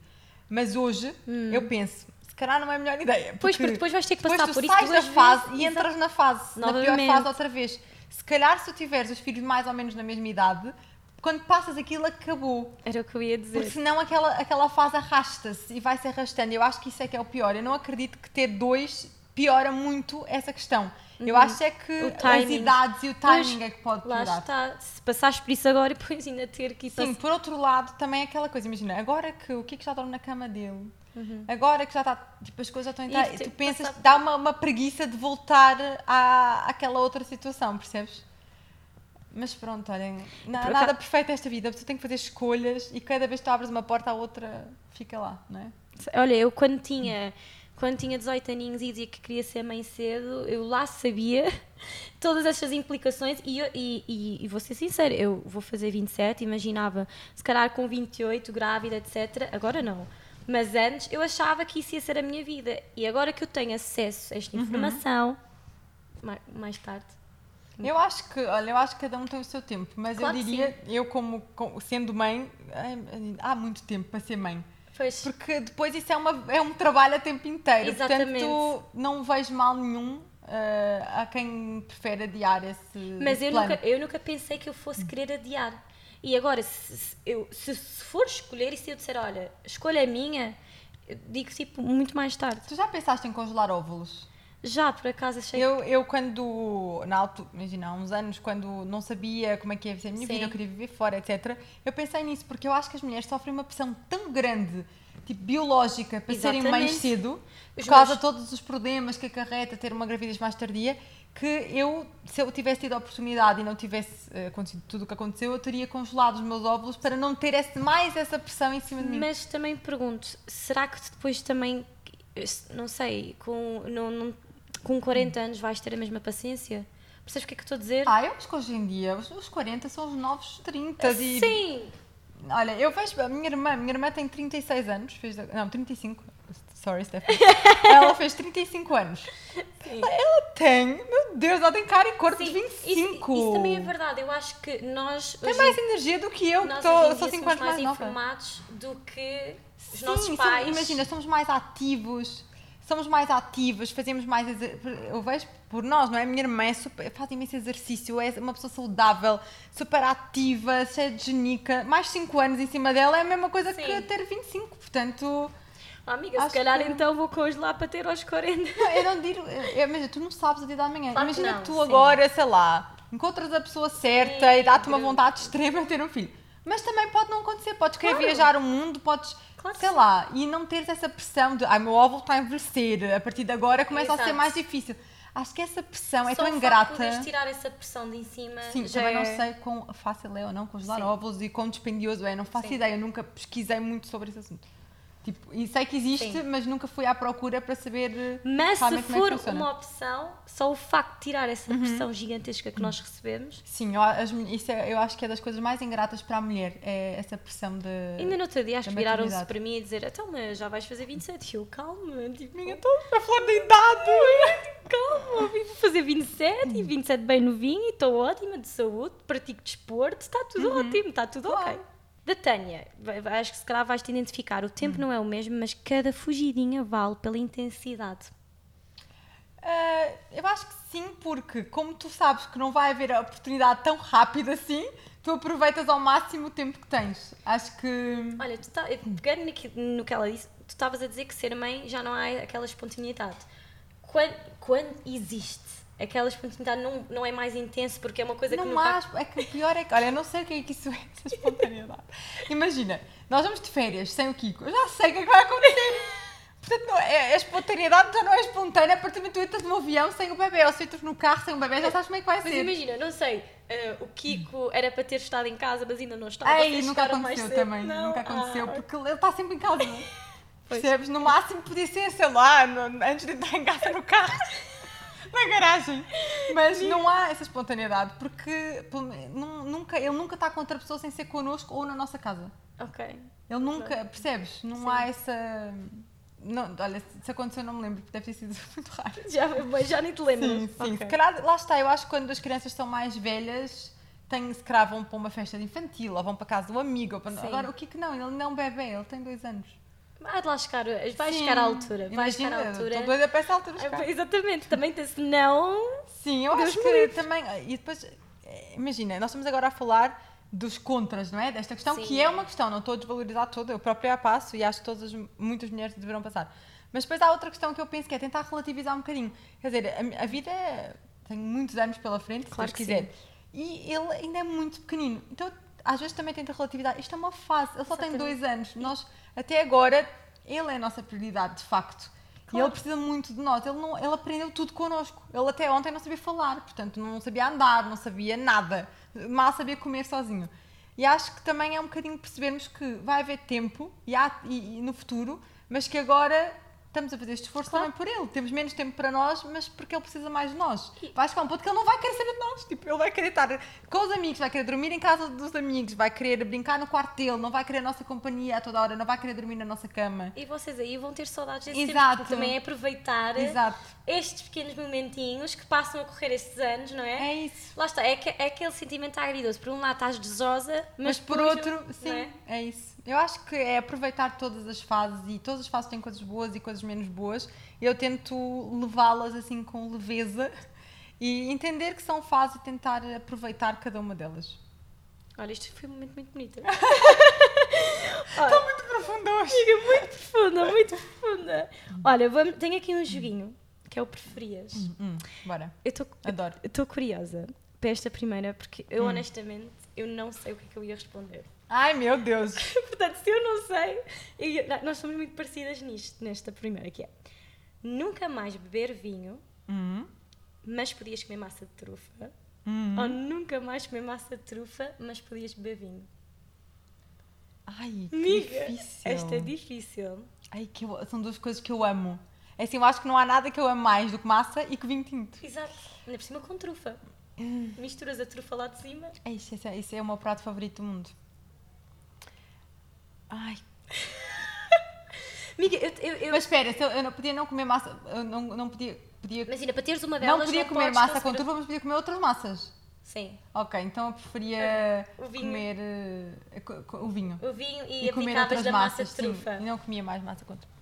Mas hoje eu penso, se calhar não é a melhor ideia. Hum. Pois, porque depois vais ter que passar por isso sais da fase vezes. e entras na fase, na pior Novamente. fase outra vez. Se calhar se tu tiveres os filhos mais ou menos na mesma idade, quando passas aquilo acabou. Era o que eu ia Porque dizer. senão aquela, aquela fase arrasta-se e vai se arrastando. Eu acho que isso é que é o pior. Eu não acredito que ter dois piora muito essa questão. Eu acho é que Uhum. As idades e o Pois, timing é que pode Lá piorar. está. Se passares por isso agora e depois ainda ter que ir Sim, passar- por outro lado, também é aquela coisa, imagina, agora que o Kiko já dorme na cama dele, Uhum. agora que já está, tipo, as coisas já estão a entrar, E tu pensas, passar- dá uma, uma preguiça de voltar à, àquela outra situação, percebes? Mas pronto, olhem, na- nada perfeito esta vida, tu tem que fazer escolhas e cada vez que tu abres uma porta, a outra fica lá, não é? Olha, eu quando tinha, quando tinha 18 aninhos e dizia que queria ser mãe cedo, eu lá sabia todas estas implicações e, eu- e, e, e vou ser sincera, eu vou fazer 27, imaginava se calhar com 28, grávida, etc. Agora não. Mas antes eu achava que isso ia ser a minha vida. E agora que eu tenho acesso a Uhum. esta informação, mais, mais tarde. Eu acho que, olha, eu acho que cada um tem o seu tempo, mas Claro eu diria, eu como, como- sendo mãe, há muito tempo para ser mãe. Pois, Porque depois isso é, uma, é um trabalho a tempo inteiro. Exatamente. Portanto, não vejo mal nenhum a quem prefere adiar esse Mas eu plano. nunca, eu nunca pensei que eu fosse querer adiar. E agora, se, eu, se, se for escolher e se eu disser, olha, escolha é minha, eu digo tipo muito mais tarde. Tu já pensaste em congelar óvulos? Já, por acaso, achei Eu, eu quando, na altura, imagina, há uns anos, quando não sabia como é que ia ser a minha Sim. vida, eu queria viver fora, etc. Eu pensei nisso, porque eu acho que as mulheres sofrem uma pressão tão grande, tipo, biológica, para serem mães Exatamente. cedo, por Os causa meus- de todos os problemas que acarreta ter uma gravidez mais tardia, que eu, se eu tivesse tido a oportunidade e não tivesse eh, acontecido tudo o que aconteceu, eu teria congelado os meus óvulos para não ter esse, mais essa pressão em cima de mim. Mas também pergunto, será que depois também, não sei, com, não, não- com 40 anos vais ter a mesma paciência? Percebes o que é que estou a dizer? Ah, eu acho que hoje em dia os, os 40 são os novos 30 e Sim! Olha, eu vejo a minha irmã, minha irmã tem 36 anos, fez, não, 35. Sorry, Stephanie. ela fez 35 anos. Ela tem, meu Deus, ela tem cara e corpo de Sim, 25. Isso, isso também é verdade. Eu acho que nós. Tem hoje mais energia do que eu, que tô, sou dia 5 somos anos mais mais nova. informados do que os Sim, nossos somos- pais. imagina, somos mais ativos, somos mais ativos, fazemos mais. Eu vejo por nós, não é? A minha irmã é super, faz imenso exercício, é uma pessoa saudável, super ativa, cheia de genica. Mais 5 anos em cima dela é a mesma coisa Sim. que ter 25, portanto. Amiga, Acho se calhar que- então vou congelar para ter aos 40. Não, eu não digo, eu, imagina, tu não sabes a dia da manhã. Claro imagina não, que tu sim. agora, sei lá, encontras a pessoa certa Sim, e dá-te uma vontade extrema de ter um filho. Mas também pode não acontecer, podes querer Claro. viajar o mundo, podes, Claro sei sim. lá, e não teres essa pressão de, ai, meu óvulo está a envelhecer, a partir de agora começa a ser Exato. mais difícil. Acho que essa pressão é Só tão o facto de ingrata. poderes tirar essa pressão de em cima. Sim, já também é... não sei quão fácil é ou não congelar Sim. óvulos e quão dispendioso é, não faço Sim. ideia, eu nunca pesquisei muito sobre esse assunto. Tipo, e sei que existe, Sim. mas nunca fui à procura para saber eh, Mas se é for funciona. uma opção, só o facto de tirar essa Uhum. pressão gigantesca que nós recebemos. Sim, eu, as isso é- eu acho que é das coisas mais ingratas para a mulher, é essa pressão de. Ainda no outro dia acho que viraram-se para mim a dizer: então, mas já vais fazer 27. E eu, calma, tipo, Minha, estou a falar da idade! calma, eu vim fazer 27 e 27 bem novinho e estou ótima de saúde, pratico desporto, está tudo ótimo, está tudo ok. Da Tânia, acho que se calhar vais te identificar. O tempo não é o mesmo, mas cada fugidinha vale pela intensidade. Ah, eu acho que sim, porque como tu sabes que não vai haver a oportunidade tão rápida assim, tu aproveitas ao máximo o tempo que tens. Acho que. Olha, tu tá, pegando naqui- no que ela disse, tu estavas a dizer que ser mãe já não há aquela espontaneidade. Quando, quando existe aquela espontaneidade, não, não é mais intenso porque é uma coisa que Não nunca... há, é que o pior é que, olha, eu não sei o que é que isso é, essa espontaneidade. Imagina, nós vamos de férias sem o Kiko, eu já sei o que é que vai acontecer. Portanto, não, é, a espontaneidade já não é espontânea a partir do momento que tu entras no avião sem o bebê, ou se entras no carro sem o bebê, já sabes como é que vai Mas ser. imagina, não sei, eh, o Kiko era para ter estado em casa, mas ainda não está. Ei, nunca aconteceu também, Não? nunca aconteceu, Ah, porque ele está sempre em casa. Pois. Percebes? No máximo podia ser, sei lá, no- antes de entrar em casa no carro, na garagem. Mas não há essa espontaneidade, porque nunca, ele nunca está com outra pessoa sem ser connosco ou na nossa casa. Ok. Ele nunca, percebes? Não Sim. há essa. Não, olha, se aconteceu não me lembro, porque deve ter sido muito raro. Já, já nem te lembro. Sim, sim. Se calhar, lá está, eu acho que quando as crianças são mais velhas, têm, se calhar vão para uma festa infantil, ou vão para casa do amigo. Para... Agora, o que que não? Ele não é bebê, ele tem dois anos. Vai de lá chegar, vai Sim, chegar à altura. Vai imagina, chegar à altura. Estou doida para essa altura. Ah, chegar. Exatamente, também tem- se não. Sim, eu Deus acho que também. E depois, eh, imagina, nós estamos agora a falar dos contras, não é? Desta questão, Sim. que é uma questão, não estou a desvalorizar toda, eu própria a passo e acho que todas as, muitas mulheres deverão passar. Mas depois há outra questão que eu penso que é tentar relativizar um bocadinho. Quer dizer, a, a vida é- tem muitos anos pela frente, Claro se Deus quiser. E ele ainda é muito pequenino. Então, às vezes também tenta relativizar. Isto é uma fase, ele só tem Exatamente. dois anos. Nós, até agora, ele é a nossa prioridade, de facto. E Claro. ele precisa muito de nós. Ele, não, ele aprendeu tudo connosco. Ele até ontem não sabia falar, portanto, não sabia andar, não sabia nada. Mal sabia comer sozinho. E acho que também é um bocadinho percebermos que vai haver tempo e, há- e- e no futuro, mas que agora estamos a fazer este esforço Claro. também por ele. Temos menos tempo para nós, mas porque ele precisa mais de nós. Vai chegar um ponto que ele não vai querer saber de nós. Tipo, ele vai querer estar com os amigos, vai querer dormir em casa dos amigos, vai querer brincar no quarto dele, não vai querer a nossa companhia a toda hora, não vai querer dormir na nossa cama. E vocês aí vão ter saudades desse Exato. tempo, também é aproveitar Exato. estes pequenos momentinhos que passam a correr estes anos, não é? É isso. Lá está, é, que- é aquele sentimento agridoce. Por um lado estás desejosa, mas, Mas por depois, outro, sim, não é? é? isso. Eu acho que é aproveitar todas as fases e todas as fases têm coisas boas e coisas menos boas. Eu tento levá-las assim com leveza e entender que são fases e tentar aproveitar cada uma delas. Olha, isto foi um momento muito bonito. Estou muito profunda hoje. Amiga, muito profunda, muito profunda. Olha, vamos, tenho aqui um joguinho que é o preferias. Hum, bora, Eu estou adoro. estou curiosa para esta primeira, porque eu honestamente eu não sei o que é que eu ia responder. Ai meu Deus. Portanto, se eu não sei, eu- nós somos muito parecidas nisto, nesta primeira, que é nunca mais beber vinho, Hum, mas podias comer massa de trufa, hum. ou nunca mais comer massa de trufa, mas podias beber vinho. Ai, que Amiga, difícil. esta é difícil. Ai, que eu- são duas coisas que eu amo. É assim, eu acho que não há nada que eu amo mais do que massa e que vinho tinto. Exato, ainda por cima com trufa. Misturas a trufa lá de cima. É isso, esse é, esse é o meu prato favorito do mundo. Ai, Amiga, eu, eu, eu- Mas espera, eu, não podia não comer massa, eu não, não podia, podia imagina, para teres uma delas não podia comer podes massa com turma, mas podia comer outras massas. Sim, Ok, então eu preferia O vinho. comer co- co- o vinho. o vinho e, E comer outras da massa massas, de sim. trufa. E não comia mais massa com trufa.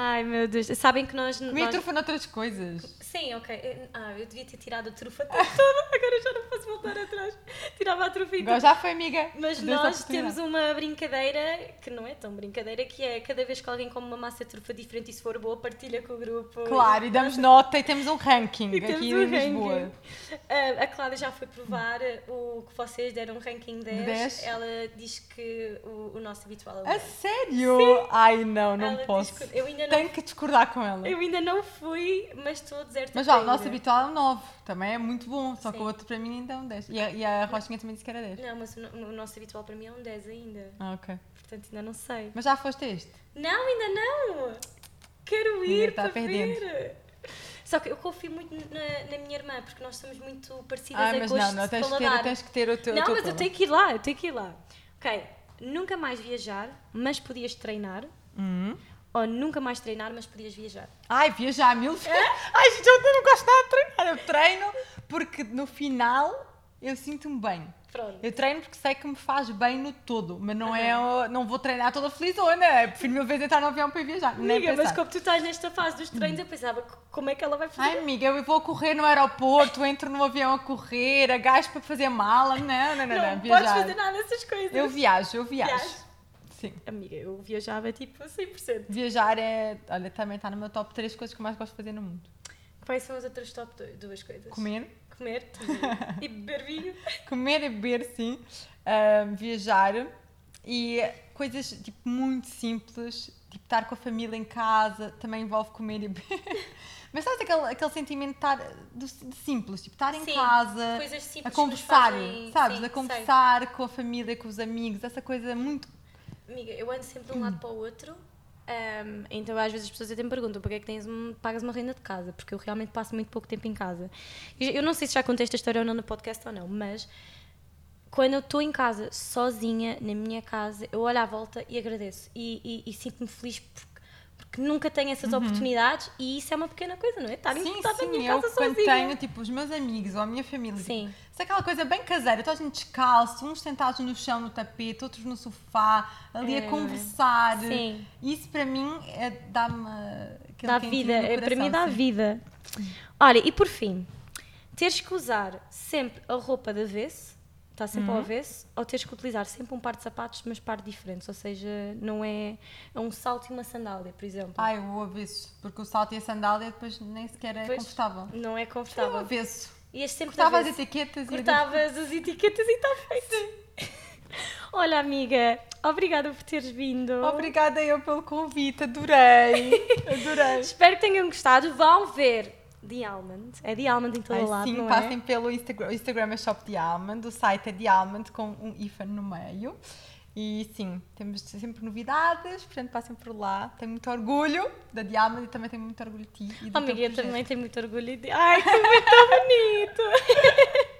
Ai meu Deus, sabem que nós... Comia nós... trufa noutras coisas. Sim, ok. Eu- Ah, eu devia ter tirado a trufa toda, agora já não posso voltar atrás. Tirava a trufa e Agora já foi, amiga. Mas nós temos uma brincadeira que não é tão brincadeira, que é cada vez que alguém come uma massa de trufa diferente e se for boa, partilha com o grupo. Claro, e damos nota e temos um ranking E aqui um em Lisboa. ranking. Ah, a Cláudia já foi provar o que vocês deram um ranking 10. 10. Ela diz que o, o nosso habitual é A 10. sério? Ai, não, não Ela posso. eu ainda não- Tenho que discordar com ela. Eu ainda não fui, mas estou a dizer Mas já, o nosso habitual é um 9. Também é muito bom, só que Sim. o outro para mim ainda é um 10. E a, e a Rochinha também disse que era 10. Não, mas o, o nosso habitual para mim é um 10 ainda. Ah, ok. Portanto, ainda não sei. Mas já foste este? Não, ainda não! Quero ir está para pendente. ver. Só que eu confio muito na, na minha irmã, porque nós somos muito parecidas Ah, em mas gostos não, não, tens que, ter, tens que ter o teu. o Não, teu mas eu tenho que ir lá, eu tenho que ir lá. Ok, nunca mais viajar, mas podias treinar. Hum. Ou nunca mais treinar, mas podias viajar. Ai, viajar mil É? vezes. Ai, gente, eu não gosto nada de treinar. Eu treino porque no final eu sinto-me bem. Pronto. Eu treino porque sei que me faz bem no todo, mas não é. o- Não vou treinar toda felizona. Eu prefiro mil vezes entrar no avião para viajar. Amiga, mas como tu estás nesta fase dos treinos, eu pensava "Co- como é que ela vai fazer. Ai, amiga, eu vou correr no aeroporto, entro no avião a correr, agacho para fazer mala. Não, não, não, não. não viajar. podes fazer nada dessas coisas. Eu viajo, eu viajo. Viajas? Sim. Amiga, eu viajava tipo 100%. Viajar é. Olha, também está no meu top 3 coisas que eu mais gosto de fazer no mundo: Quais são as outras top du- duas coisas? comer, Comer e beber vinho. comer e beber, sim. Ahm, viajar e coisas tipo muito simples, tipo estar com a família em casa, também envolve comer e beber. Mas sabes aquele, aquele sentimento de estar de simples, tipo estar em Sim, casa, a conversar, fazem- sabes? sim, a sei. conversar com a família, com os amigos, essa coisa muito. Amiga, eu ando sempre de um lado para o outro. ahm, então às vezes as pessoas até me perguntam porque é que tens um- pagas uma renda de casa, porque eu realmente passo muito pouco tempo em casa. Eu não sei se já contei esta história ou não no podcast ou não, mas quando eu estou em casa, sozinha, na minha casa, eu olho à volta e agradeço. E, e- e sinto-me feliz porque, porque porque nunca têm essas oportunidades e isso é uma pequena coisa, não é? Estar Uhum. Sim, sim, minha eu casa quando sozinha. tenho, tipo, os meus amigos ou a minha família, Sim. tipo, se é aquela coisa bem caseira, toda a gente descalço, uns sentados no chão, no tapete, outros no sofá, ali É, a é? conversar. Sim. Isso para mim é, dá-me Dá vida, no é, para mim coração, dá sim. vida. Olha, e por fim, teres que usar sempre a roupa de avesso, está sempre Uhum. ao avesso, ou teres que utilizar sempre um par de sapatos, mas par diferentes, ou seja, não é, é um salto e uma sandália, por exemplo. Ai, o avesso, porque o salto e a sandália depois nem sequer é confortável. Não é É o confortável. avesso. Ias sempre Cortava as etiquetas e... Cortavas as etiquetas e está feito. Olha, amiga, obrigada por teres vindo. Obrigada eu pelo convite, adorei. Adorei. Espero que tenham gostado. Vão ver The Almond. É The Almond em todo Ai, lado, sim, não passem é? pelo Instagram. O Instagram é Shop de Almond, o site é de Almond com um hífen no meio. E sim, temos sempre novidades, portanto passem por lá. Tenho muito orgulho da Diamond e também tenho muito orgulho de ti e Oh, amiga, eu também tenho muito orgulho de... Ai, que muito bonito!